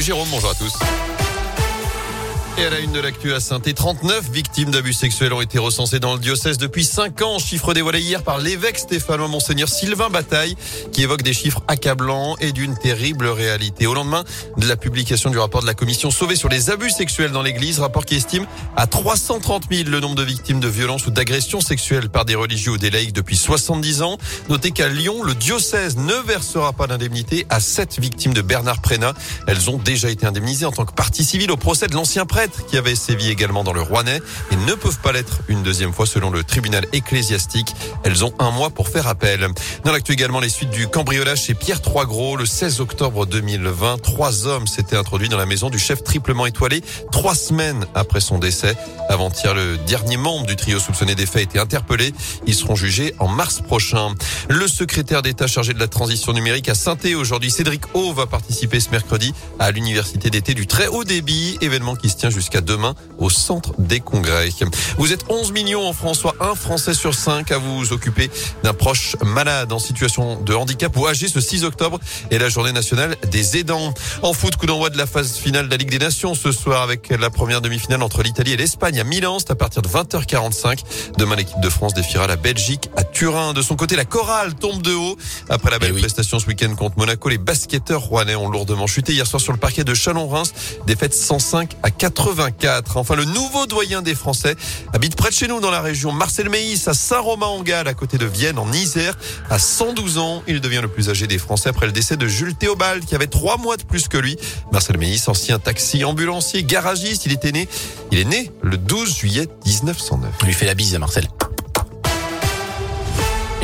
Jérôme, bonjour à tous. Et à la une de l'actu à saint 39 victimes d'abus sexuels ont été recensées dans le diocèse depuis 5 ans. Chiffre dévoilé hier par l'évêque stéphanois Monseigneur Sylvain Bataille, qui évoque des chiffres accablants et d'une terrible réalité. Au lendemain de la publication du rapport de la commission Sauvé sur les abus sexuels dans l'église, rapport qui estime à 330 000 le nombre de victimes de violences ou d'agressions sexuelles par des religieux ou des laïcs depuis 70 ans. Notez qu'à Lyon, le diocèse ne versera pas d'indemnité à 7 victimes de Bernard Prénat. Elles ont déjà été indemnisées en tant que partie civile au procès de l'ancien prêtre qui avaient sévi également dans le Rouennais et ne peuvent pas l'être une deuxième fois selon le tribunal ecclésiastique. Elles ont un mois pour faire appel. Dans l'actu également, les suites du cambriolage chez Pierre Troisgros. Le 16 octobre 2020, trois hommes s'étaient introduits dans la maison du chef triplement étoilé trois semaines après son décès. Avant-hier, le dernier membre du trio soupçonné des faits a été interpellé. Ils seront jugés en mars prochain. Le secrétaire d'État chargé de la transition numérique à saint aujourd'hui, Cédric O, va participer ce mercredi à l'université d'été du très haut débit, événement qui se tient jusqu'à demain au centre des congrès. Vous êtes 11 millions en France, soit un Français sur cinq à vous occuper d'un proche malade en situation de handicap ou âgé ce 6 octobre et la journée nationale des aidants. En foot, coup d'envoi de la phase finale de la Ligue des Nations ce soir avec la première demi-finale entre l'Italie et l'Espagne à Milan. C'est à partir de 20h45. Demain, l'équipe de France défiera la Belgique à Turin. De son côté, la chorale tombe de haut. Après la belle eh prestation ce week-end contre Monaco, les basketteurs rouennais ont lourdement chuté hier soir sur le parquet de Chalon-Reims. Défaite 105 à 80. Enfin, le nouveau doyen des Français habite près de chez nous dans la région. Marcel Meis à Saint-Romain-en-Galles, à côté de Vienne, en Isère. À 112 ans, il devient le plus âgé des Français après le décès de Jules Théobald, qui avait trois mois de plus que lui. Marcel Meis, ancien taxi, ambulancier, garagiste, il était né, il est né le 12 juillet 1909. On lui fait la bise à Marcel.